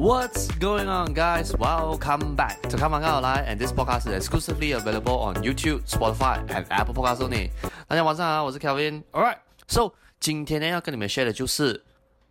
What's going on, guys? Welcome back to Come On Come Alive, and this podcast is exclusively available on YouTube, Spotify, and Apple Podcasts only. 大家晚上好，我是 Kelvin。Alright, so 今天呢要跟你们 share 的就是，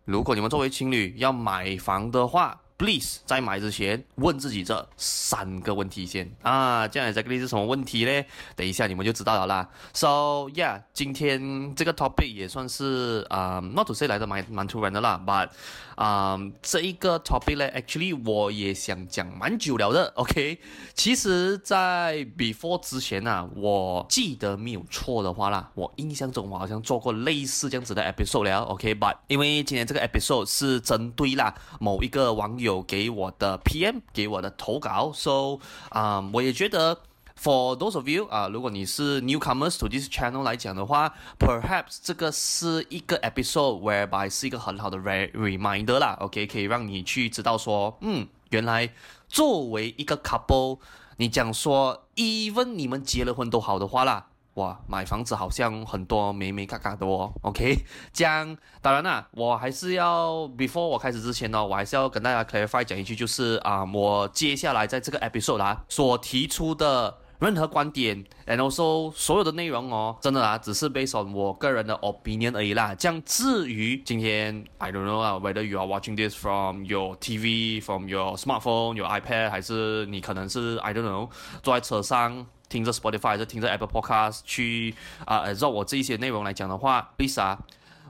如果你们作为情侣要买房的话。Please，在买之前问自己这三个问题先啊，这样 exactly 是什么问题呢？等一下你们就知道了啦。So yeah，今天这个 topic 也算是啊、，not to say 来的蛮蛮突然的啦，but 啊、这一个 topic 呢，actually 我也想讲蛮久了的。OK，其实，在 before 之前啊，我记得没有错的话啦，我印象中我好像做过类似这样子的 episode 了。OK，but、因为今天这个 episode 是针对啦某一个网友。有给我的 PM，给我的投稿，so 啊、我也觉得 for those of you 啊、如果你是 newcomers to this channel 来讲的话，perhaps 这个是一个 episode whereby 是一个很好的 re reminder 啦，OK，可以让你去知道说，嗯，原来作为一个 couple，你讲说 even 你们结了婚都好的话啦。哇，买房子好像很多眉眉角角的哦，OK，这样当然啦，我还是要 before 我开始之前呢，我还是要跟大家 clarify 讲一句，就是啊，我接下来在这个 episode 啦所提出的任何观点，and also 所有的内容哦，真的啊，只是 based on 我个人的 opinion 而已啦。这样至于今天，I don't know whether you are watching this from your TV, from your smartphone, your iPad，还是你可能是 I don't know 坐在车上。听着 Spotify 还是听着 Apple Podcast 去啊，绕我这一些内容来讲的话，Lisa，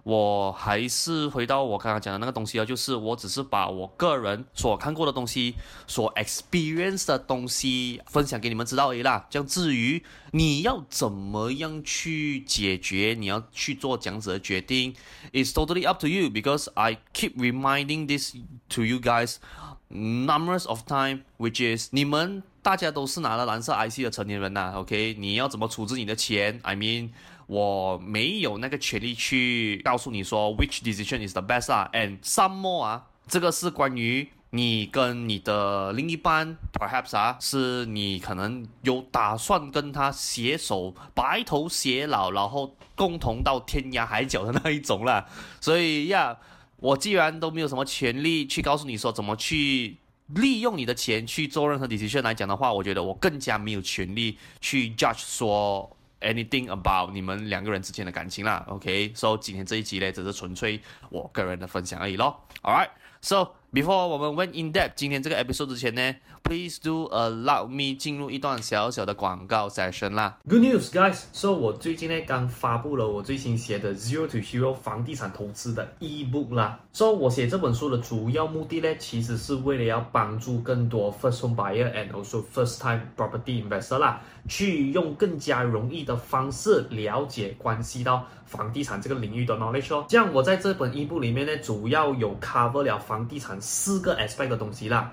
我还是回到我刚刚讲的那个东西啊，就是我只是把我个人所看过的东西、所 experience 的东西分享给你们知道而已啦。这样至于你要怎么样去解决，你要去做这样子的决定，it's totally up to you because I keep reminding this to you guys numerous of time, which is 你们。大家都是拿了蓝色 IC 的成年人呐、啊，OK？你要怎么处置你的钱？I mean，我没有那个权利去告诉你说 which decision is the best 啊。And some more 啊，这个是关于你跟你的另一半，perhaps 啊，是你可能有打算跟他携手白头偕老，然后共同到天涯海角的那一种啦。所以呀，我既然都没有什么权利去告诉你说怎么去。利用你的钱去做任何 decision 来讲的话，我觉得我更加没有权利去 judge 说 anything about 你们两个人之间的感情啦。OK，so、今天这一集呢，只是纯粹我个人的分享而已咯。Alright，so before 我们 went in depth 今天这个 episode 之前呢，please do allow me 进入一段小小的广告 session 啦。Good news, guys！So 我最近呢刚发布了我最新写的 Zero to Hero 房地产投资的 ebook 啦。So 我写这本书的主要目的呢，其实是为了要帮助更多 first home buyer and also first time property investor 啦，去用更加容易的方式了解关系到房地产这个领域的 knowledge 哦。这样我在这本 ebook 里面呢，主要有 cover 了房地产四个 aspect 的东西啦。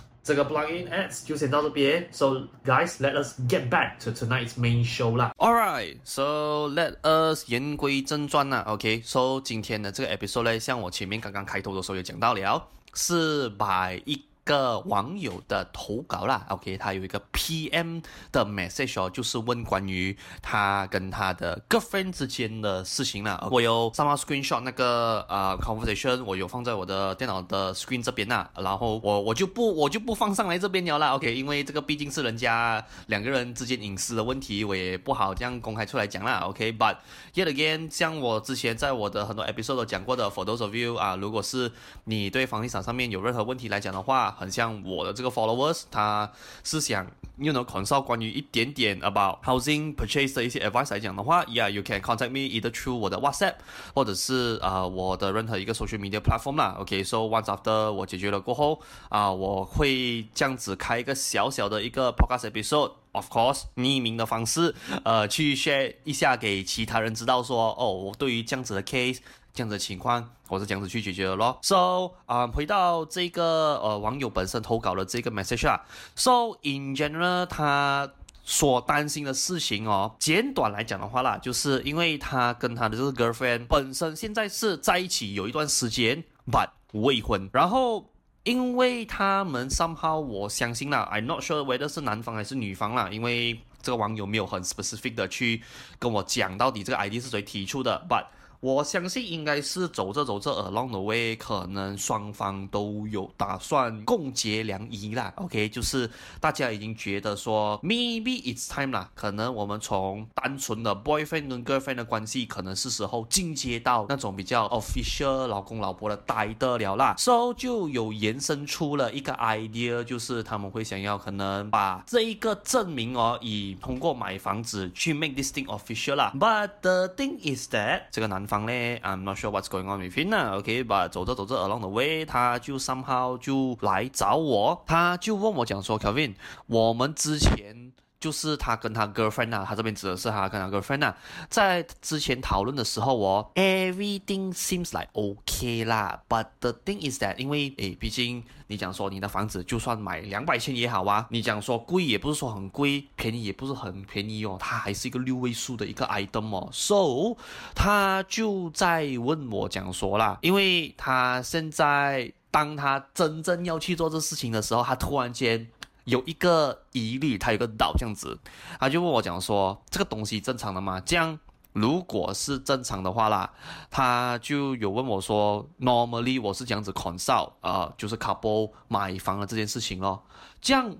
这个 plugin ads 就先到这边。So guys, let us get back to tonight's main show 啦。Alright, so let us 言归正传啦。OK，so 今天的这个 episode 呢，像我前面刚刚开头的时候也讲到了，是把一个网友的投稿啦，OK，他有一个 PM 的 message 哦，就是问关于他跟他的 girlfriend 之间的事情啦。我有上 screenshot 那个呃 conversation，我有放在我的电脑的 screen 这边啦，然后我我就不我就不放上来这边了啦，OK，因为这个毕竟是人家两个人之间隐私的问题，我也不好这样公开出来讲啦，OK，but yet again，像我之前在我的很多 episode 都讲过的，for those of you 啊，如果是你对房地产上面有任何问题来讲的话，很像我的这个 followers，他是想 you know consult 关于一点点 about housing purchase 的一些 advice 来讲的话，yeah，you can contact me either through 我的 WhatsApp，或者是啊、呃、我的任何一个 social media platform 啦。OK，so、once after 我解决了过后啊、我会这样子开一个小小的一个 podcast episode，of course 匿名的方式，呃，去 share 一下给其他人知道说，哦，我对于这样子的 case。这样的情况，我是这样子去解决的咯。So，啊、回到这个呃网友本身投稿的这个 message 啊。So in general，他所担心的事情哦，简短来讲的话啦，就是因为他跟他的这个 girlfriend 本身现在是在一起有一段时间，but 未婚。然后因为他们 somehow，我相信啦，I'm not sure whether 是男方还是女方啦，因为这个网友没有很 specific 的去跟我讲到底这个 ID 是谁提出的，but 我相信应该是走着走着 along the way，可能双方都有打算共结良医啦。OK，就是大家已经觉得说 maybe it's time 啦，可能我们从单纯的 boyfriend 跟 girlfriend 的关系，可能是时候进阶到那种比较 official 老公老婆的待得了啦。So 就有延伸出了一个 idea，就是他们会想要可能把这一个证明哦，以通过买房子去 make this thing official 啦。But the thing is that 这个男。方咧，I'm not sure what's going on with him 啦，OK，把走着走着 along the way，他就 somehow 就来找我，他就问我讲说，Kevin，我们之前就是他跟他 girlfriend 啊，他这边指的是他跟他 girlfriend 啊，在之前讨论的时候哦，everything seems like OK 啦，but the thing is that 因为诶，毕竟。你讲说你的房子就算买两百千也好啊，你讲说贵也不是说很贵，便宜也不是很便宜哦，它还是一个六位数的一个 item 哦。So 他就在问我讲说啦，因为他现在当他真正要去做这事情的时候，他突然间有一个疑虑，他有个 doubt 这样子，他就问我讲说这个东西正常的吗？这样。如果是正常的话啦，他就有问我说，normally 我是这样子 consult 啊、呃，就是 couple 买房的这件事情咯。这样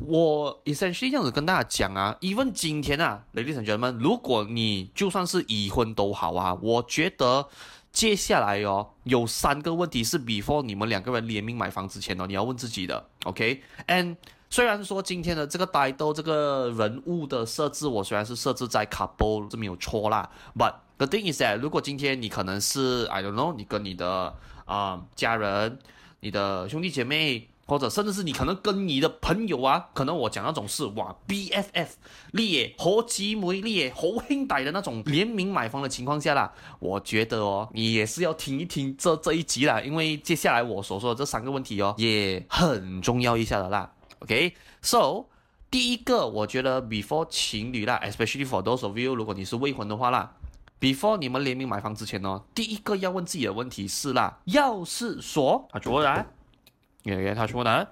我 essentially 这样子跟大家讲啊，even 今天啊，ladies and gentlemen，如果你就算是已婚都好啊，我觉得接下来哦，有三个问题是 before 你们两个人联名买房之前哦，你要问自己的，OK？And 虽然说今天的这个呆豆这个人物的设置，我虽然是设置在卡波这没有错啦，but the thing is that 如果今天你可能是 I don't know，你跟你的啊、家人、你的兄弟姐妹，或者甚至是你可能跟你的朋友啊，可能我讲那种是哇 BFF 烈好姊妹烈好兄弟的那种联名买房的情况下啦，我觉得哦，你也是要听一听这这一集啦，因为接下来我所说的这三个问题哦，也很重要一下的啦。OK，so、第一个，我觉得 before 情侣啦，especially for those of you，如果你是未婚的话啦，before 你们联名买房之前呢，第一个要问自己的问题是啦，要是说，他说呢，爷爷他说呢，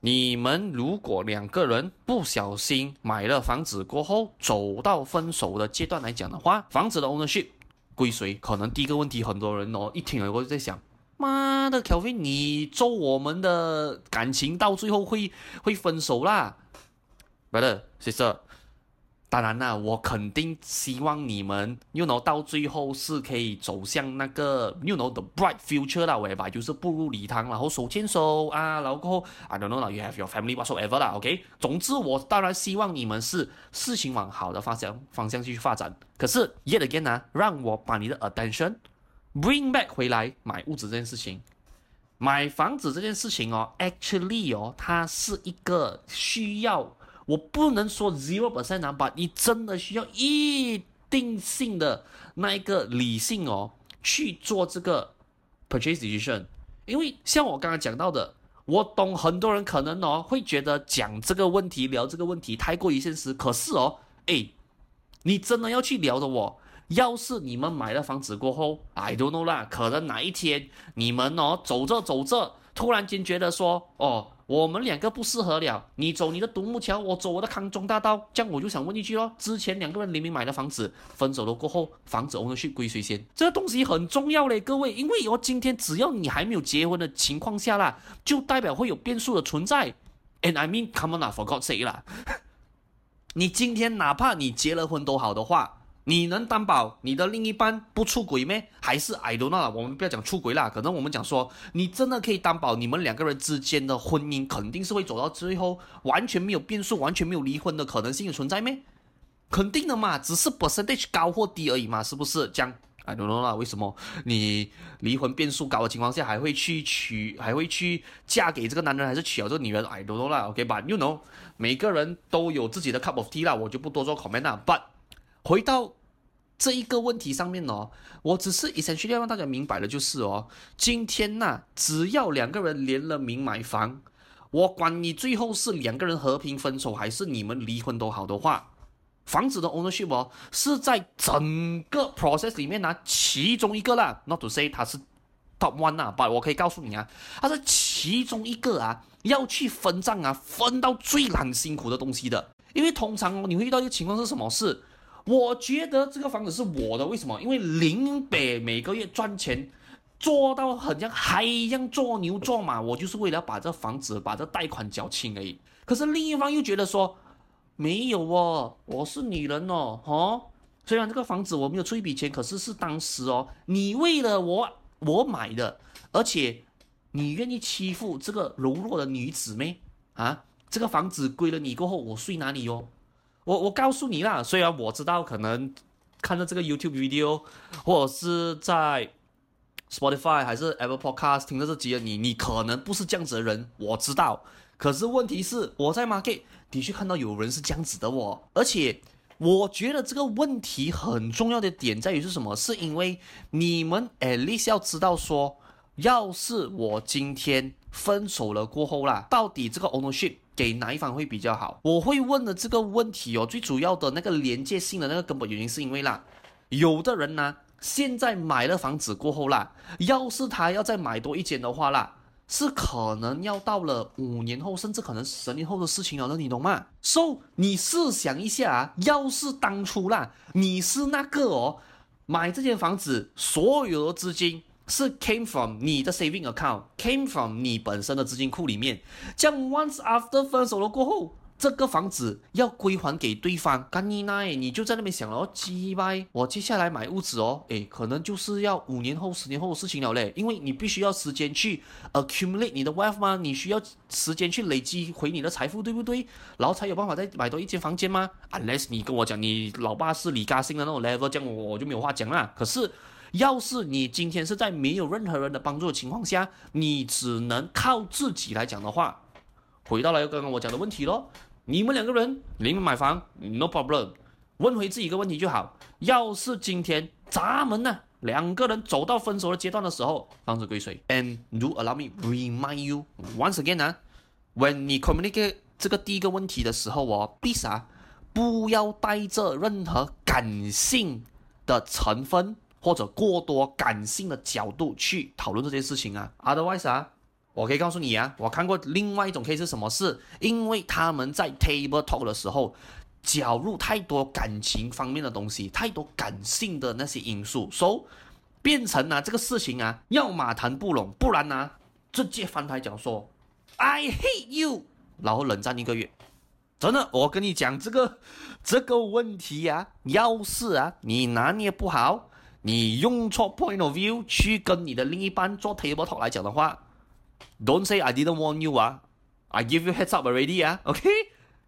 你们如果两个人不小心买了房子过后，走到分手的阶段来讲的话，房子的 ownership 归谁？可能第一个问题，很多人哦一听了过后就在想。妈的，Kelvin，你咒我们的感情到最后会会分手啦？Brother，sister，当然啦，我肯定希望你们，you know，到最后是可以走向那个，you know，the bright future 啦，喂吧，就是步入礼堂，然后手牵手啊，然后，I don't know，you have your family whatsoever 啦，OK，总之我当然希望你们是事情往好的方向方向去发展。可是，yet again 啊，让我把你的 attention。Bring back 回来买屋子这件事情，买房子这件事情哦，actually 哦，它是一个需要，我不能说 zero percent 啊，but 你真的需要一定性的那一个理性哦去做这个 purchase decision，因为像我刚刚讲到的，我懂很多人可能哦会觉得讲这个问题、聊这个问题太过于现实。可是哦，诶，你真的要去聊的哦。要是你们买了房子过后，I don't know 啦，可能哪一天你们哦走着走着，突然间觉得说，哦。我们两个不适合了，你走你的独木桥，我走我的康庄大道。这样我就想问一句喽：之前两个人联名买的房子，分手了过后，房子 owner 是归谁先？这个东西很重要嘞，各位，因为哦，今天只要你还没有结婚的情况下啦，就代表会有变数的存在。And I mean, come on 啦，for God's sake 啦，你今天哪怕你结了婚都好的话。你能担保你的另一半不出轨咩？还是 I don't know，我们不要讲出轨啦，可能我们讲说，你真的可以担保你们两个人之间的婚姻肯定是会走到最后，完全没有变数，完全没有离婚的可能性存在咩？肯定的嘛，只是 percentage 高或低而已嘛，是不是？这样 I don't know 啦，为什么你离婚变数高的情况下还会去娶，还会去嫁给这个男人，还是娶了这个女人？I don't know 啦，OK，but you know，每个人都有自己的 cup of tea 啦，我就不多做 comment 啦，but。回到这一个问题上面哦，我只是 essentially 要让大家明白的就是哦，今天呐，只要两个人联了名买房，我管你最后是两个人和平分手还是你们离婚都好的话，房子的 ownership 哦是在整个 process 里面呢其中一个啦，not to say 它是 top one 啊，but 我可以告诉你啊，它是其中一个啊，要去分账啊，分到最难辛苦的东西的，因为通常你会遇到一个情况是什么事？我觉得这个房子是我的，为什么？因为林北每个月赚钱，做到很像海一样做牛做马，我就是为了把这房子把这贷款缴清而已。可是另一方又觉得说，没有哦，我是女人哦，哦，虽然这个房子我没有出一笔钱，可是是当时哦，你为了我我买的，而且你愿意欺负这个柔弱的女子咩？啊，这个房子归了你过后，我睡哪里哦？我我告诉你啦，虽然我知道可能看着这个 YouTube video，或者是在 Spotify 还是 Apple Podcast 听到这集的你，你可能不是这样子的人，我知道。可是问题是，我在 Market 的确看到有人是这样子的哦，而且我觉得这个问题很重要的点在于是什么？是因为你们 at least 要知道说，要是我今天分手了过后啦，到底这个 ownership。给哪一方会比较好？我会问的这个问题哦，最主要的那个连接性的那个根本原因是因为啦，有的人呢，现在买了房子过后啦，要是他要再买多一间的话啦，是可能要到了五年后，甚至可能十年后的事情了，你懂吗？So 你试想一下啊，要是当初啦，你是那个哦，买这间房子所有的资金。是 came from 你的 saving account，came from 你本身的资金库里面。这样 once after 分手了过后，这个房子要归还给对方，干你那，你就在那边想哦，鸡掰，我接下来买屋子哦，诶，可能就是要五年后、十年后的事情了嘞，因为你必须要时间去 accumulate 你的 wealth 嘛，你需要时间去累积回你的财富，对不对？然后才有办法再买多一间房间吗？Unless 你跟我讲你老爸是李嘉欣的那种 level，这样我我就没有话讲啦。可是。要是你今天是在没有任何人的帮助的情况下，你只能靠自己来讲的话，回到了刚刚我讲的问题咯。你们两个人，你们买房，no problem。问回自己一个问题就好。要是今天咱们呢两个人走到分手的阶段的时候，房子归谁？And do allow me remind you once again 啊，when 你 communicate 这个第一个问题的时候哦，please 啊，不要带着任何感性的成分。或者过多感性的角度去讨论这件事情啊，otherwise 啊，我可以告诉你啊，我看过另外一种 case 是什么事，因为他们在 table talk 的时候，搅入太多感情方面的东西，太多感性的那些因素，so, 变成啊这个事情啊，要么谈不拢，不然呢、啊，直接翻台讲说 I hate you，然后冷战一个月。真的，我跟你讲这个这个问题啊，要是啊你拿捏不好。你用错 point of view 去跟你的另一半做 table talk 来讲的话，Don't say I didn't warn you 啊，I give you heads up already 啊，OK，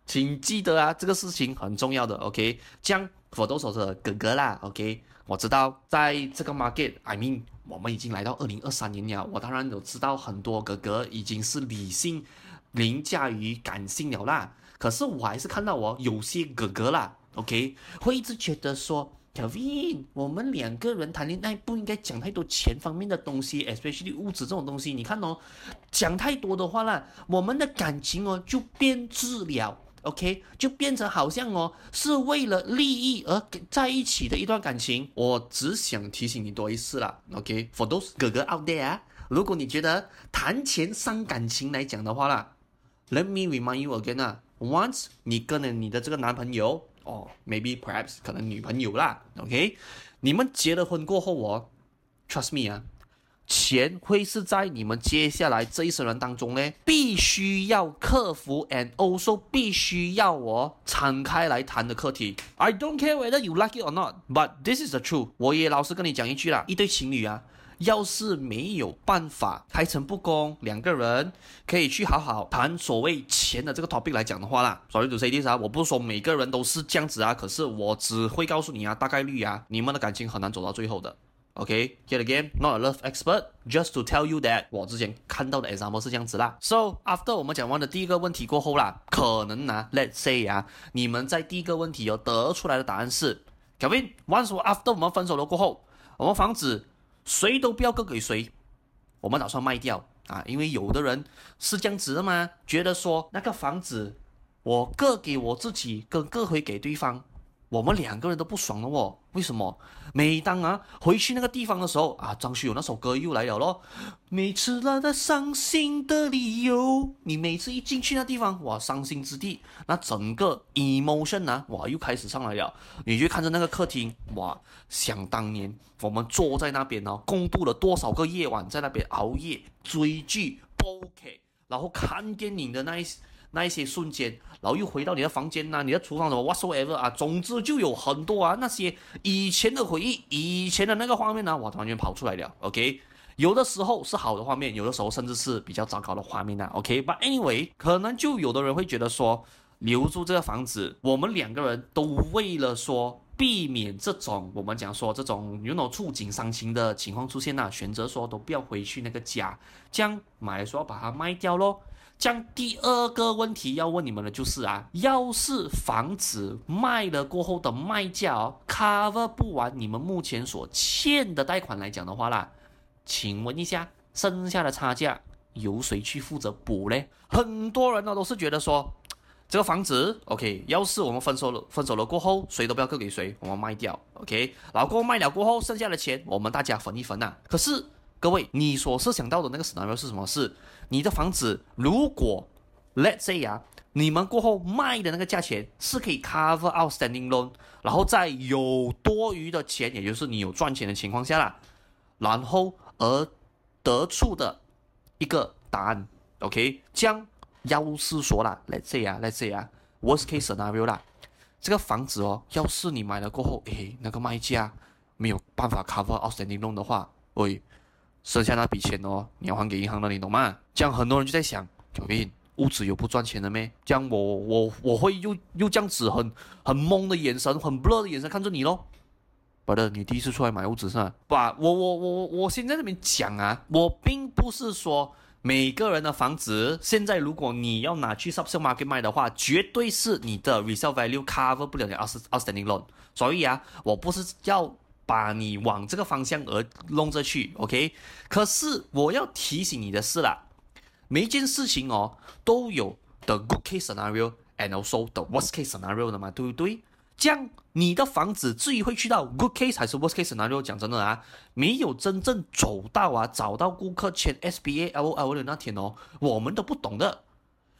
请记得啊，这个事情很重要的，OK，这样 for those 的哥哥啦，OK，我知道在这个 market，I mean，我们已经来到二零二三年了，我当然有知道很多哥哥已经是理性凌驾于感性了啦，可是我还是看到我有些哥哥啦，OK，会一直觉得说。Kevin，我们两个人谈恋爱不应该讲太多钱方面的东西，especially 物质这种东西。你看哦，讲太多的话啦，我们的感情哦就变质了，OK，就变成好像哦是为了利益而在一起的一段感情。我只想提醒你多一次啦，OK，for those 哥哥 out there，如果你觉得谈钱伤感情来讲的话啦，Let me remind you again 啊，once 你跟了你的这个男朋友。哦、，maybe perhaps 可能女朋友啦，OK？你们结了婚过后哦，trust me 啊，钱会是在你们接下来这一生人当中呢，必须要克服，and also 必须要哦敞开来谈的课题。I don't care whether you like it or not，but this is the truth。我也老实跟你讲一句啦，一对情侣啊。要是没有办法开诚布公，两个人可以去好好谈所谓钱的这个 topic 来讲的话啦，sorry to say this 啊，我不是说每个人都是这样子啊，可是我只会告诉你啊，大概率啊，你们的感情很难走到最后的。OK，yet again，not a love expert，just to tell you that 我之前看到的 example 是这样子啦。So after 我们讲完的第一个问题过后啦，可能啊，let's say 啊，你们在第一个问题有得出来的答案是，Kevin，once after 我们分手了过后，我们房子。谁都不要割给谁，我们打算卖掉啊！因为有的人是这样子的嘛，觉得说那个房子我割给我自己，跟割回给对方。我们两个人都不爽了哦，为什么？每当啊回去那个地方的时候啊，张学友那首歌又来了咯。每次那个伤心的理由，你每次一进去那地方，哇，伤心之地，那整个 emotion 啊，哇，又开始上来了。你就看着那个客厅，哇，想当年我们坐在那边呢，共度了多少个夜晚，在那边熬夜追剧、煲剧，然后看电影的那一那一些瞬间。然后又回到你的房间呐、你的厨房什么 whatsoever 啊，总之就有很多啊那些以前的回忆，以前的那个画面呢、啊，哇，完全跑出来了。OK，有的时候是好的画面，有的时候甚至是比较糟糕的画面呢、OK，but、anyway，可能就有的人会觉得说，留住这个房子，我们两个人都为了说避免这种我们讲说这种有那种触景伤情的情况出现呐、选择说都不要回去那个家，这样买的时候把它卖掉喽。将第二个问题要问你们的就是啊，要是房子卖了过后的卖价哦，cover 不完你们目前所欠的贷款来讲的话啦，请问一下，剩下的差价由谁去负责补呢？很多人呢都是觉得说，这个房子 OK，要是我们分手了，分手了过后，谁都不要割给谁，我们卖掉 OK，然后过后卖了过后，剩下的钱我们大家分一分呐、啊。可是各位，你所设想到的那个 scenario 是什么？是？你的房子如果，let's say 啊，你们过后卖的那个价钱是可以 cover outstanding loan，然后在有多余的钱，也就是你有赚钱的情况下啦，然后而得出的一个答案，OK，将要是说啦，let's say 啊，let's say 啊，worst case scenario 啦，这个房子哦，要是你买了过后，诶，那个卖家没有办法 cover outstanding loan 的话，喂。剩下那笔钱哦，你要还给银行的，你懂吗？这样很多人就在想，小斌，屋子有不赚钱的咩？这样我我我会又又这样子很很懵的眼神，很 blur 的眼神看着你咯。不的，你第一次出来买屋子是吧？把我我我我先在那边讲啊，我并不是说每个人的房子现在如果你要拿去 subsale market 卖的话，绝对是你的 resale value cover 不了你 outstanding loan。所以啊，我不是要。把你往这个方向而弄着去，OK？可是我要提醒你的是啦，每一件事情哦都有 the good case scenario and also the worst case scenario 的嘛，对不对？这样你的房子至于会去到 good case 还是 worst case scenario？讲真的啊，没有真正走到啊，找到顾客签 S B A L O L 的那天哦，我们都不懂的。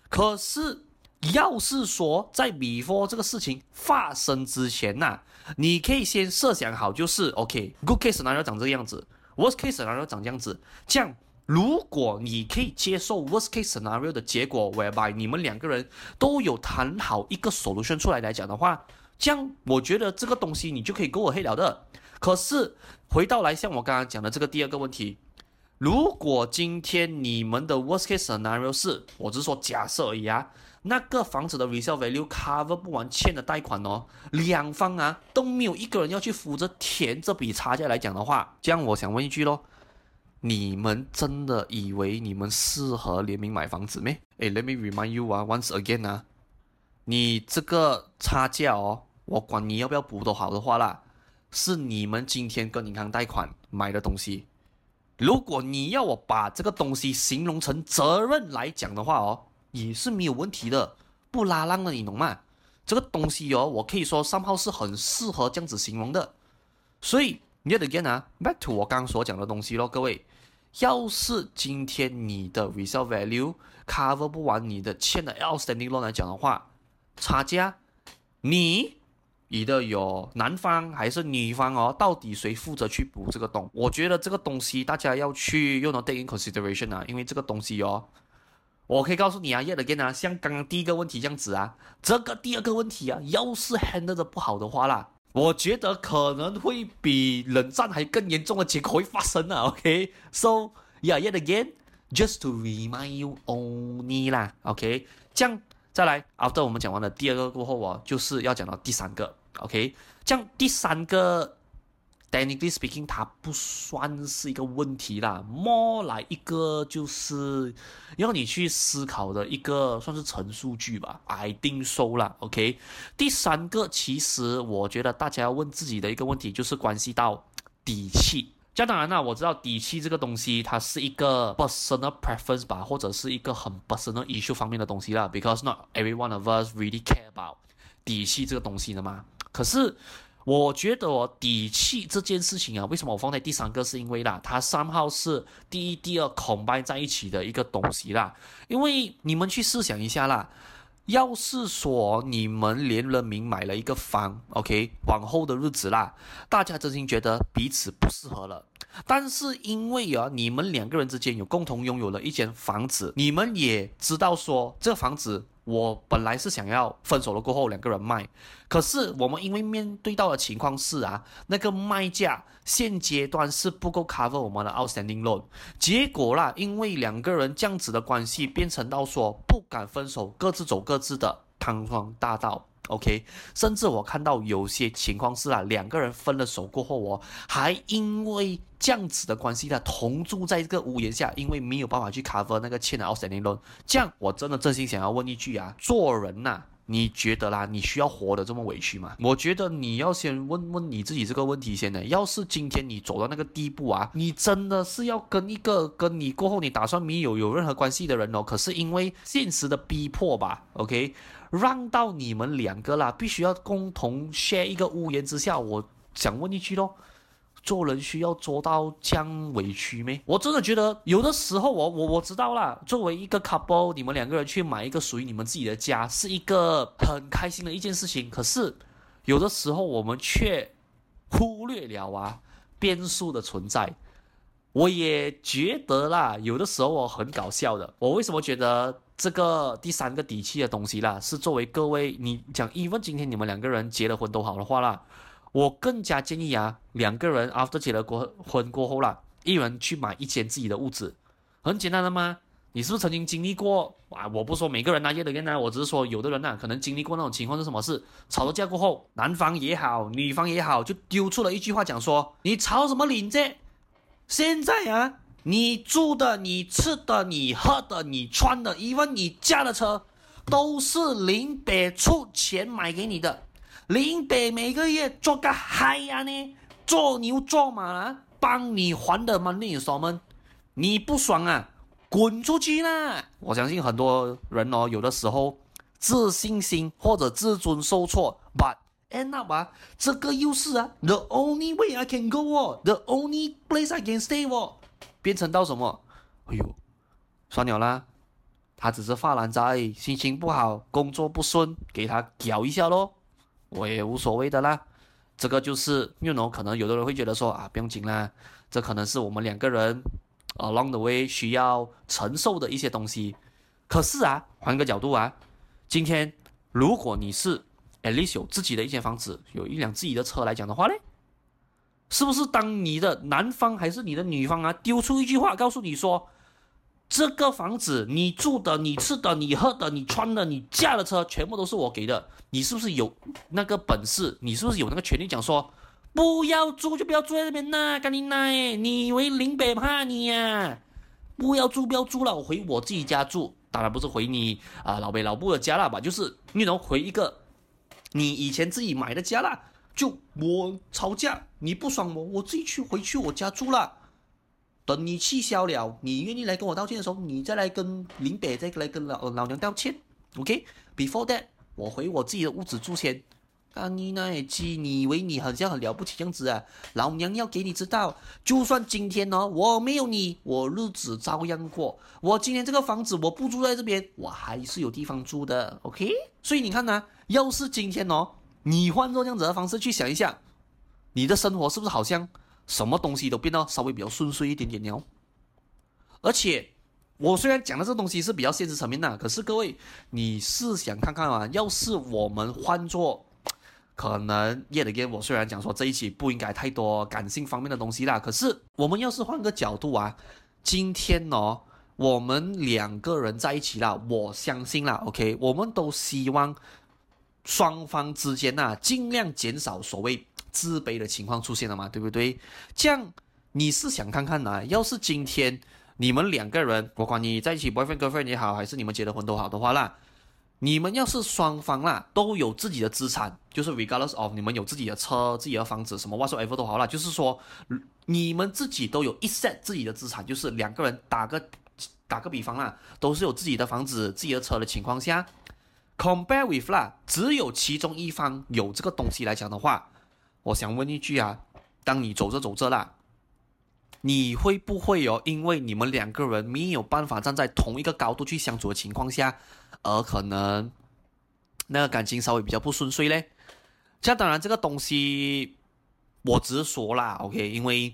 可是。要是说在 before 这个事情发生之前呐、你可以先设想好，就是 OK，good、case scenario 长这个样子，worst case scenario 长这样子。这样，如果你可以接受 worst case scenario 的结果，whereby 你们两个人都有谈好一个 solution 出来来讲的话，这样我觉得这个东西你就可以跟我黑聊的。可是回到来像我刚刚讲的这个第二个问题，如果今天你们的 worst case scenario 是，我只是说假设而已啊。那个房子的 resale value cover 不完欠的贷款哦，两方啊都没有一个人要去负责填这笔差价来讲的话，这样我想问一句喽，你们真的以为你们适合联名买房子没？哎，Let me remind you 啊，once again 啊，你这个差价哦，我管你要不要补都好的话啦，是你们今天跟银行贷款买的东西。如果你要我把这个东西形容成责任来讲的话哦，也是没有问题的，不拉浪的，你懂吗？这个东西哦，我可以说三号是很适合这样子形容的。所以你要得 again 啊，back to 我刚刚所讲的东西咯，各位，要是今天你的 resale value cover 不完你的欠的 outstanding loan 来讲的话，差价，你。你的有男方还是女方哦？到底谁负责去补这个洞？我觉得这个东西大家要去用到 take in consideration 啊，因为这个东西哦，我可以告诉你啊，yet again 啊，像刚刚第一个问题这样子啊，这个第二个问题啊，要是 handle 的不好的话啦，我觉得可能会比冷战还更严重的结果会发生啊。OK，so yeah，yet again，just to remind you only 啦，OK，这样。再来，after 我们讲完了第二个过后哦，就是要讲到第三个，OK？这样第三个，technically speaking，它不算是一个问题啦，more 来一个就是要你去思考的一个算是陈述句吧，I think so 啦，OK？第三个，其实我觉得大家要问自己的一个问题，就是关系到底气。这当然啦，我知道底气这个东西，它是一个 personal preference 吧，或者是一个很 personal issue 方面的东西啦。Because not every one of us really care about 底气这个东西的嘛。可是我觉得哦，底气这件事情啊，为什么我放在第三个？是因为啦，它三号是第一、第二 combine 在一起的一个东西啦。因为你们去试想一下啦。要是说你们联了名买了一个房，OK，往后的日子啦，大家真心觉得彼此不适合了。但是因为啊，你们两个人之间有共同拥有了一间房子，你们也知道说这房子。我本来是想要分手了过后两个人卖，可是我们因为面对到的情况是啊，那个卖价现阶段是不够 cover 我们的 outstanding loan，结果啦，因为两个人这样子的关系变成到说不敢分手，各自走各自的汤庄大道。OK，甚至我看到有些情况是啊，两个人分了手过后哦，还因为这样子的关系呢，同住在这个屋檐下，因为没有办法去 cover 那个欠的 outstanding loan。这样我真的真心想要问一句啊，做人呐、你觉得啦，你需要活得这么委屈吗？我觉得你要先问问你自己这个问题先呢。要是今天你走到那个地步啊，你真的是要跟一个跟你过后你打算没有有任何关系的人哦，可是因为现实的逼迫吧，OK。让到你们两个啦，必须要共同 share 一个屋檐之下。我想问一句咯，做人需要做到这样委屈没？我真的觉得有的时候我我我知道啦，作为一个 couple，你们两个人去买一个属于你们自己的家，是一个很开心的一件事情。可是有的时候我们却忽略了啊变数的存在。我也觉得啦，有的时候我很搞笑的。我为什么觉得？这个第三个底气的东西啦，是作为各位你讲，even 今天你们两个人结了婚都好的话啦，我更加建议啊，两个人 after 结了过婚过后啦，一人去买一间自己的屋子，很简单的吗？你是不是曾经经历过啊？我不说每个人那些的人呢，我只是说有的人呢，可能经历过那种情况是什么事？吵了架过后，男方也好，女方也好，就丢出了一句话讲说：“你吵什么理这？现在啊。”你住的、你吃的、你喝的、你穿的，因为你驾的车，都是林北出钱买给你的。林北每个月做个嗨呀呢，做牛做马啊，帮你还的 money installment，你不爽啊，滚出去啦！我相信很多人哦，有的时候自信心或者自尊受挫，but end up 啊，这个又是啊，the only way I can go 哦，the only place I can stay 哦。变成到什么？哎呦，算了啦，他只是发烂渣，心情不好，工作不顺，给他搞一下咯，我也无所谓的啦。这个就是，you know，可能有的人会觉得说啊，不用紧啦，这可能是我们两个人 along the way 需要承受的一些东西。可是啊，换个角度啊，今天如果你是 at least 有自己的一间房子，有一辆自己的车来讲的话呢？是不是当你的男方还是你的女方啊，丢出一句话告诉你说，这个房子你住的、你吃的、你喝的、你穿的、你驾的车，全部都是我给的。你是不是有那个本事？你是不是有那个权利讲说，不要住就不要住在这边呐？赶紧来，你以为林北怕你呀？不要住，不要住了，我回我自己家住。当然不是回你啊老北老布的家了吧？就是你能回一个你以前自己买的家啦。就我吵架，你不爽我，我自己去回去我家住了。等你气消了，你愿意来跟我道歉的时候，你再来跟林北再来跟老老娘道歉。OK，Before that，我回我自己的屋子住先。啊，你那野鸡，你以为你好像很了不起样子啊？老娘要给你知道，就算今天哦，我没有你，我日子照样过。我今天这个房子我不住在这边，我还是有地方住的。OK，所以你看呢，要是今天哦，你换做这样子的方式去想一下，你的生活是不是好像什么东西都变得稍微比较顺遂一点点呢？而且，我虽然讲的这东西是比较现实层面的，可是各位，你试想看看啊，要是我们换做。可能 yet again，我虽然讲说这一期不应该太多感性方面的东西啦，可是我们要是换个角度啊，今天呢，我们两个人在一起啦，我相信啦，OK，我们都希望双方之间呐、啊，尽量减少所谓自卑的情况出现了嘛，对不对？这样你是想看看呢？要是今天你们两个人，不管你在一起 boyfriend girlfriend 也好，还是你们结了婚都好的话啦。你们要是双方啦都有自己的资产，就是 regardless of 你们有自己的车、自己的房子，什么 whatsoever 都好啦，就是说你们自己都有一 set 自己的资产，就是两个人打个打个比方啦，都是有自己的房子、自己的车的情况下，compare with 啦，只有其中一方有这个东西来讲的话，我想问一句啊，当你走着走着啦，你会不会有因为你们两个人没有办法站在同一个高度去相处的情况下？而可能那个感情稍微比较不顺遂嘞，这当然这个东西我只是说啦，OK，因为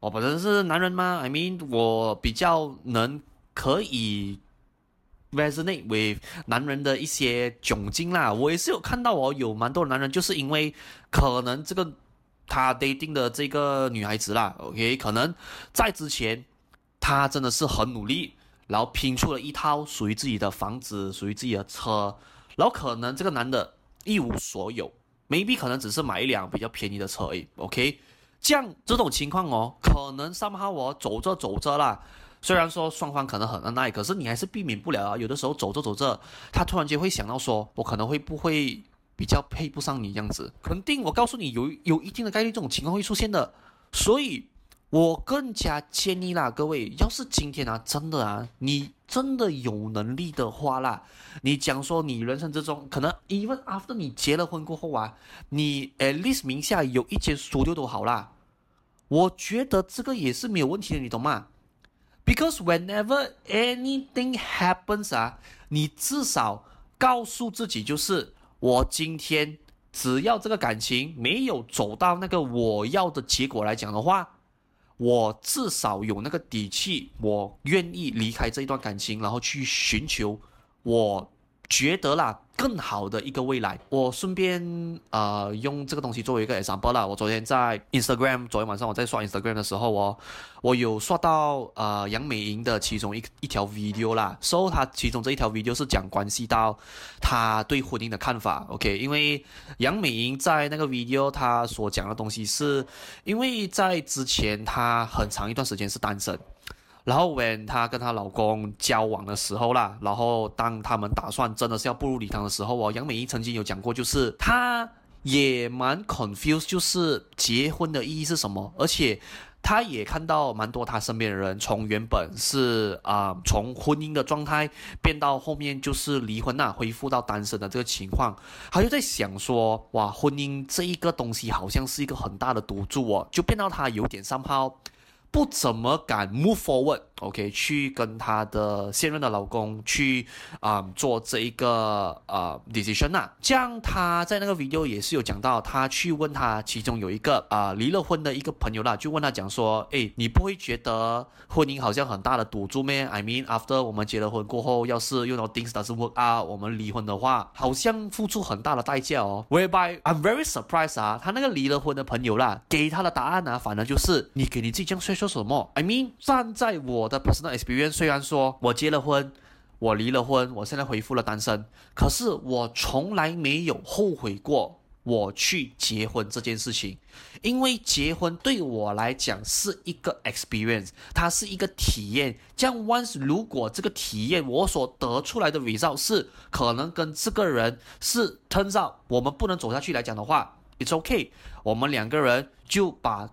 我本身是男人嘛，I mean 我比较能可以 resonate with 男人的一些窘境啦。我也是有看到哦，有蛮多男人就是因为可能这个他 dating 的这个女孩子啦，OK，可能在之前他真的是很努力。然后拼出了一套属于自己的房子，属于自己的车，然后可能这个男的一无所有，maybe 可能只是买一辆比较便宜的车而已，OK，这样这种情况哦，可能 somehow 我走着走着啦，虽然说双方可能很恩爱，可是你还是避免不了啊，有的时候走着走着，他突然间会想到说，我可能会不会比较配不上你这样子，肯定我告诉你有有一定的概率这种情况会出现的，所以。我更加建议啦，各位，要是今天啊，真的啊，你真的有能力的话啦，你讲说你人生之中可能，even after 你结了婚过后啊，你 at least 名下有一间 studio 都好啦，我觉得这个也是没有问题的，你懂吗？Because whenever anything happens 啊，你至少告诉自己就是，我今天只要这个感情没有走到那个我要的结果来讲的话。我至少有那个底气，我愿意离开这一段感情，然后去寻求，我觉得啦。更好的一个未来，我顺便呃用这个东西作为一个 example 啦。我昨天在 Instagram，昨天晚上我在刷 Instagram 的时候哦，我有刷到呃杨美莹的其中一一条 video 啦。所以他其中这一条 video 是讲关系到她对婚姻的看法。OK，因为杨美莹在那个 video 她所讲的东西是，因为在之前她很长一段时间是单身。然后，when 她跟她老公交往的时候啦，然后当他们打算真的是要步入礼堂的时候哦，杨美仪曾经有讲过，就是她也蛮 confused，就是结婚的意义是什么，而且她也看到蛮多她身边的人从原本是啊、呃、从婚姻的状态变到后面就是离婚呐，恢复到单身的这个情况，她就在想说，哇，婚姻这一个东西好像是一个很大的赌注哦，就变到她有点 somehow。不怎么敢 move forward OK，去跟她的现任的老公去啊、做这一个呃 decision 啊。这样她在那个 video 也是有讲到，她去问她其中有一个啊、离了婚的一个朋友啦，就问他讲说，诶，你不会觉得婚姻好像很大的赌注咩？I mean after 我们结了婚过后，要是 you know things doesn't work out，我们离婚的话，好像付出很大的代价哦。Whereby I'm very surprised 啊，他那个离了婚的朋友啦，给他的答案呢、反而就是你给你自己这样说。说什么？I mean，站在我的 personal experience，虽然说我结了婚，我离了婚，我现在恢复了单身，可是我从来没有后悔过我去结婚这件事情，因为结婚对我来讲是一个 experience，它是一个体验。这样 once 如果这个体验我所得出来的 result 是可能跟这个人是 turns out 我们不能走下去来讲的话。，it's okay，我们两个人就把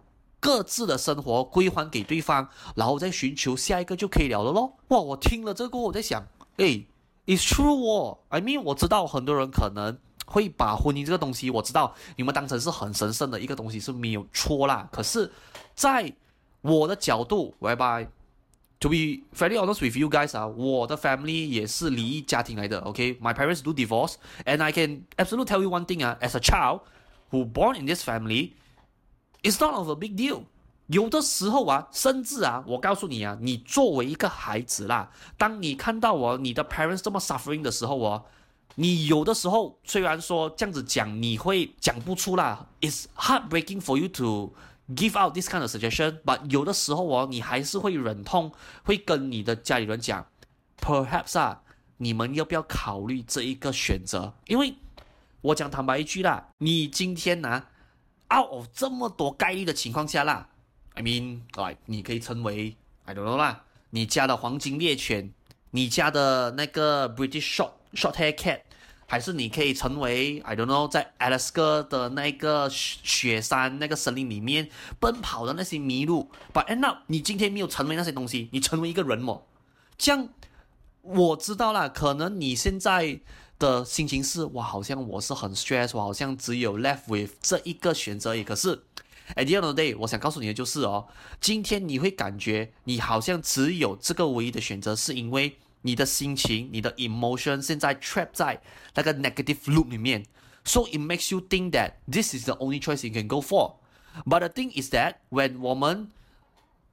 各自的生活归还给对方，然后再寻求下一个就可以了了咯。哇，我听了这个，我在想，诶，it's true 哦，I mean，我知道很多人可能会把婚姻这个东西，我知道你们当成是很神圣的一个东西是没有错啦。可是，在我的角度，whereby To be fairly honest with you guys 啊，我的 family 也是离异家庭来的，OK？My parents do divorce, and I can absolutely tell you one thing 啊，as a child who born in this family, it's not of a big deal。有的时候啊，甚至啊，我告诉你啊，你作为一个孩子啦，当你看到我你的 parents 这么 suffering 的时候哦，你有的时候虽然说这样子讲，你会讲不出啦，it's heartbreaking for you to。Give out this kind of suggestion，but 有的时候哦，你还是会忍痛会跟你的家里人讲，perhaps 啊，你们要不要考虑这一个选择？因为我讲坦白一句啦，你今天呢、，out 这么多概率的情况下啦，I mean，like 你可以成为 I don't know 啦，你家的黄金猎犬，你家的那个 British short short hair cat。还是你可以成为 I don't know，在 Alaska 的那个雪山那个森林里面奔跑的那些麋鹿。But end up，你今天没有成为那些东西，你成为一个人么？这样我知道啦，可能你现在的心情是，哇，好像我是很 stress，我好像只有 left with 这一个选择而已。可是 at the end of the day，我想告诉你的就是哦，今天你会感觉你好像只有这个唯一的选择，是因为。你的心情，你的 emotion 现在 trap 在那个 negative loop 里面，so it makes you think that this is the only choice you can go for. But the thing is that when 我们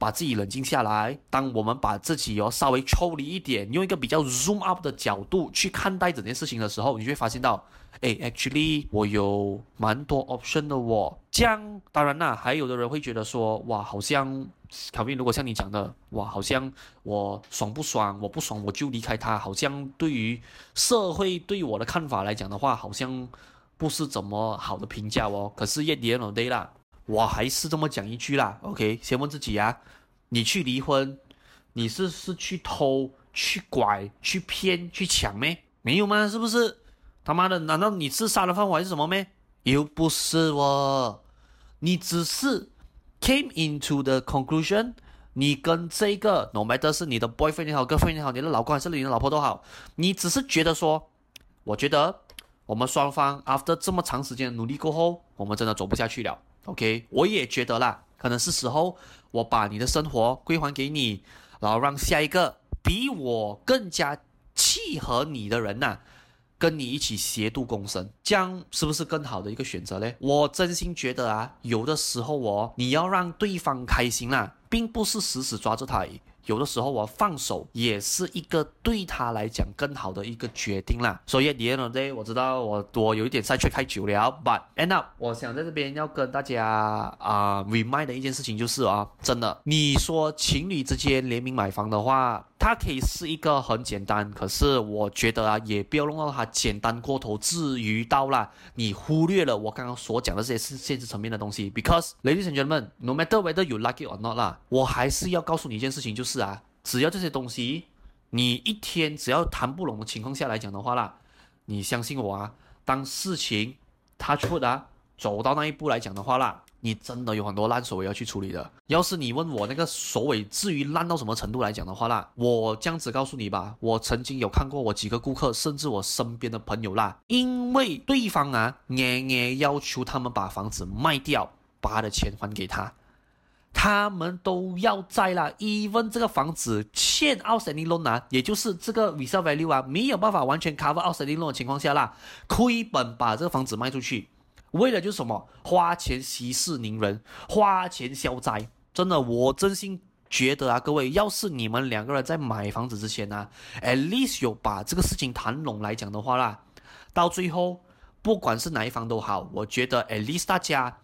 把自己冷静下来，当我们把自己哦稍微抽离一点，用一个比较 zoom up 的角度去看待整件事情的时候，你就会发现到，哎，actually 我有蛮多 option 的哦。这样当然啦，还有的人会觉得说，哇，好像。卡宾，如果像你讲的，哇，好像我爽不爽？我不爽我就离开他。好像对于社会对我的看法来讲的话，好像不是怎么好的评价哦。可是 at the end of day 啦，我还是这么讲一句啦。OK，先问自己啊，你去离婚，你是是去偷、去拐、去骗、去抢咩？没有吗？是不是？他妈的，难道你是杀人犯还是什么咩？又不是哦，你只是。Came into the conclusion，你跟这个 no matter 是你的 boyfriend 也好，girlfriend 也好，你的老公还是你的老婆都好，你只是觉得说，我觉得我们双方 after 这么长时间努力过后，我们真的走不下去了。OK，我也觉得啦，可能是时候我把你的生活归还给你，然后让下一个比我更加契合你的人呐、跟你一起协度共生，这样是不是更好的一个选择嘞？我真心觉得啊，有的时候哦，你要让对方开心啦、并不是死死抓住他而已。有的时候我放手也是一个对他来讲更好的一个决定啦。所以 at the end of day，我知道我我有一点赛车开久了，but end up，我想在这边要跟大家啊、remind 的一件事情就是啊，真的，你说情侣之间联名买房的话，它可以是一个很简单，可是我觉得啊，也不要弄到它简单过头，至于到啦，你忽略了我刚刚所讲的这些是现实层面的东西。Because ladies and gentlemen，no matter whether you like it or not 啦，我还是要告诉你一件事情，就是。啊，只要这些东西，你一天只要谈不拢的情况下来讲的话啦，你相信我啊，当事情他出啊走到那一步来讲的话啦，你真的有很多烂手尾要去处理的。要是你问我那个所谓至于烂到什么程度来讲的话啦，我这样子告诉你吧，我曾经有看过我几个顾客，甚至我身边的朋友啦，因为对方啊，年年要求他们把房子卖掉，把他的钱还给他。他们都要债啦，even 这个房子欠 outstanding loan 啊，也就是这个 resale value 啊，没有办法完全 cover outstanding loan 的情况下啦，亏本把这个房子卖出去，为了就是什么，花钱息事宁人，花钱消灾。真的，我真心觉得啊，各位，要是你们两个人在买房子之前呢、啊，at least 有把这个事情谈拢来讲的话啦，到最后不管是哪一方都好，我觉得 at least 大家。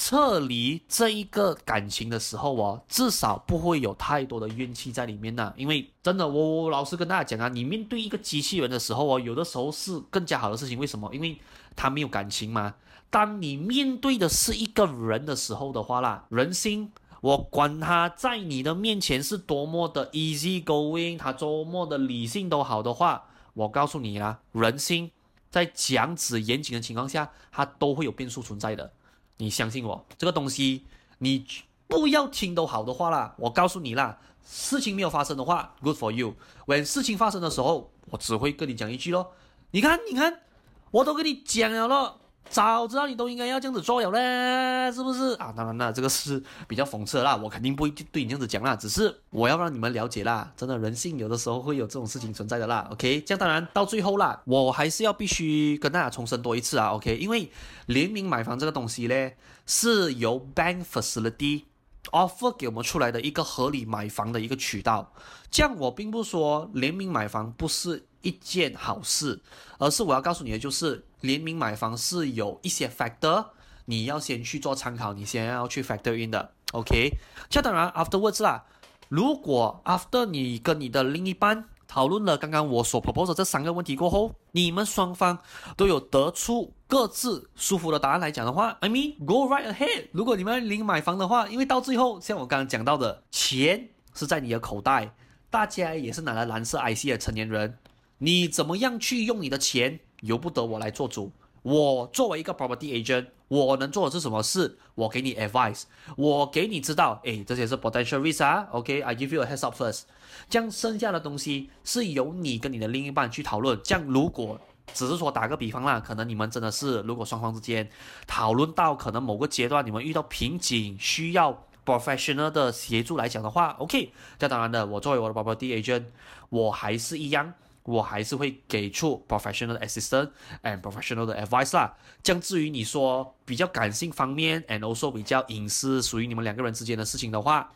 撤离这一个感情的时候哦，至少不会有太多的怨气在里面呢。因为真的，我我老实跟大家讲啊，你面对一个机器人的时候哦，有的时候是更加好的事情。为什么？因为他没有感情嘛。当你面对的是一个人的时候的话啦，人心，我管他在你的面前是多么的 easy going，他多么的理性都好的话，我告诉你啦，人心。在讲子严谨的情况下，它都会有变数存在的。你相信我，这个东西你不要听都好的话啦，我告诉你啦，事情没有发生的话，good for you。when 事情发生的时候，我只会跟你讲一句咯，你看，你看，我都跟你讲了咯。早知道你都应该要这样子做了嘞，是不是啊？当然啦，这个是比较讽刺啦，我肯定不会对你这样子讲啦，只是我要让你们了解啦，真的人性有的时候会有这种事情存在的啦。OK，这样当然到最后啦，我还是要必须跟大家重申多一次啊。OK，因为联名买房这个东西呢，是由 Bank Facility offer 给我们出来的一个合理买房的一个渠道。这样我并不说联名买房不是一件好事，而是我要告诉你的就是。联名买房是有一些 factor，你要先去做参考，你先要去 factor in 的，OK？这当然 afterwards 啦，如果 after 你跟你的另一半讨论了刚刚我所 propose 这三个问题过后，你们双方都有得出各自舒服的答案来讲的话，I mean go right ahead。如果你们要联名买房的话，因为到最后像我刚刚讲到的，钱是在你的口袋，大家也是拿了蓝色 IC 的成年人，你怎么样去用你的钱？由不得我来做主。我作为一个 property agent，我能做的是什么事？我给你 advice，我给你知道，诶，这些是 potential risk，OK，I give you a heads up first。这样剩下的东西是由你跟你的另一半去讨论。这样如果只是说打个比方啦，可能你们真的是如果双方之间讨论到可能某个阶段你们遇到瓶颈，需要 professional 的协助来讲的话，OK。这当然的，我作为我的 property agent，我还是一样。我还是会给出 professional assistant and professional 的 advice 啦。将至于你说比较感性方面，and also 比较隐私，属于你们两个人之间的事情的话，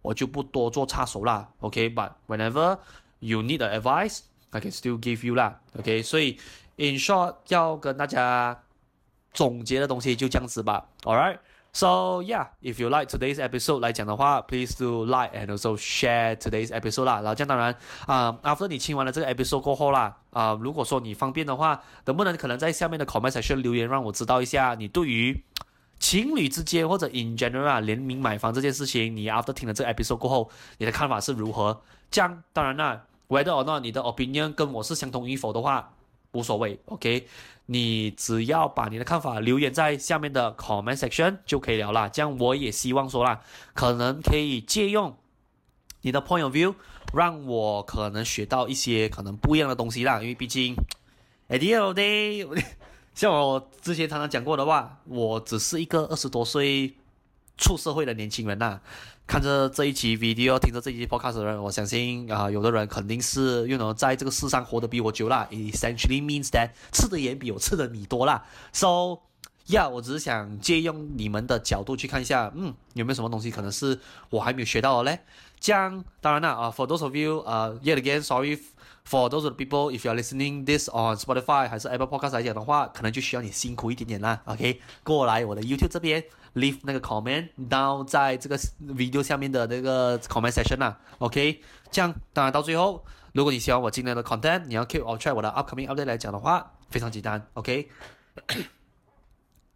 我就不多做插手啦。OK，but、whenever you need advice，I can still give you 啦。OK，所以 in short 要跟大家总结的东西就这样子吧。All right。So yeah, if you like today's episode 来讲的话，please do like and also share today's episode 啦。然后这样当然啊、，after 你听完了这个 episode 过后啦，啊、如果说你方便的话，能不能可能在下面的 comment section 留言，让我知道一下你对于情侣之间或者 in general 联名买房这件事情，你 after 听了这个 episode 过后，你的看法是如何？这样当然啦，whether or not 你的 opinion 跟我是相同与否的话。无所谓，OK，你只要把你的看法留言在下面的 comment section 就可以了啦。这样我也希望说啦，可能可以借用你的 point of view，让我可能学到一些可能不一样的东西啦。因为毕竟，idea day，像我之前常常讲过的话，我只是一个二十多岁出社会的年轻人呐。看着这一期 video，听着这一期 podcast 的人，我相信啊、有的人肯定是又能在这个世上活得比我久啦。Essentially means that 吃的盐比我吃的米多啦。So yeah，我只是想借用你们的角度去看一下，嗯，有没有什么东西可能是我还没有学到的嘞？这样当然啦啊、，for those of you，呃、uh,，yet again，sorry for those of the people，if you are listening this on Spotify 还是 Apple Podcast 来讲的话，可能就需要你辛苦一点点啦。OK，过来我的 YouTube 这边。leave 那个 comment down 在这个 video 下面的那个 comment section 啦，OK，这样当然到最后，如果你喜欢我今天的 content，你要 keep on track 我的 upcoming update 来讲的话，非常简单，OK，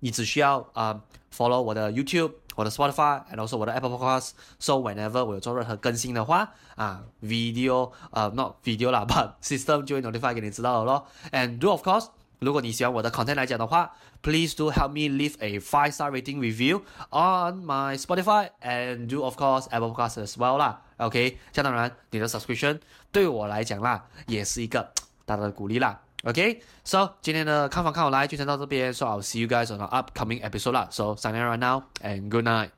你只需要啊、follow 我的 YouTube、我的 Spotify，and also 我的 Apple Podcast，so whenever 我有做任何更新的话，啊、，video 呃、not video 啦，but system 就会 notify 给你知道了咯，and do of course。如果你喜欢我的 content 来讲的话，please do help me leave a five star rating review on my Spotify and do of course Apple Podcast as well 啦。OK，这样当然你的 subscription 对我来讲啦，也是一个大大的鼓励啦。OK，so 今天的看房看好来就先到这边，so I'll see you guys on the upcoming episode 啦。So signing right now and good night。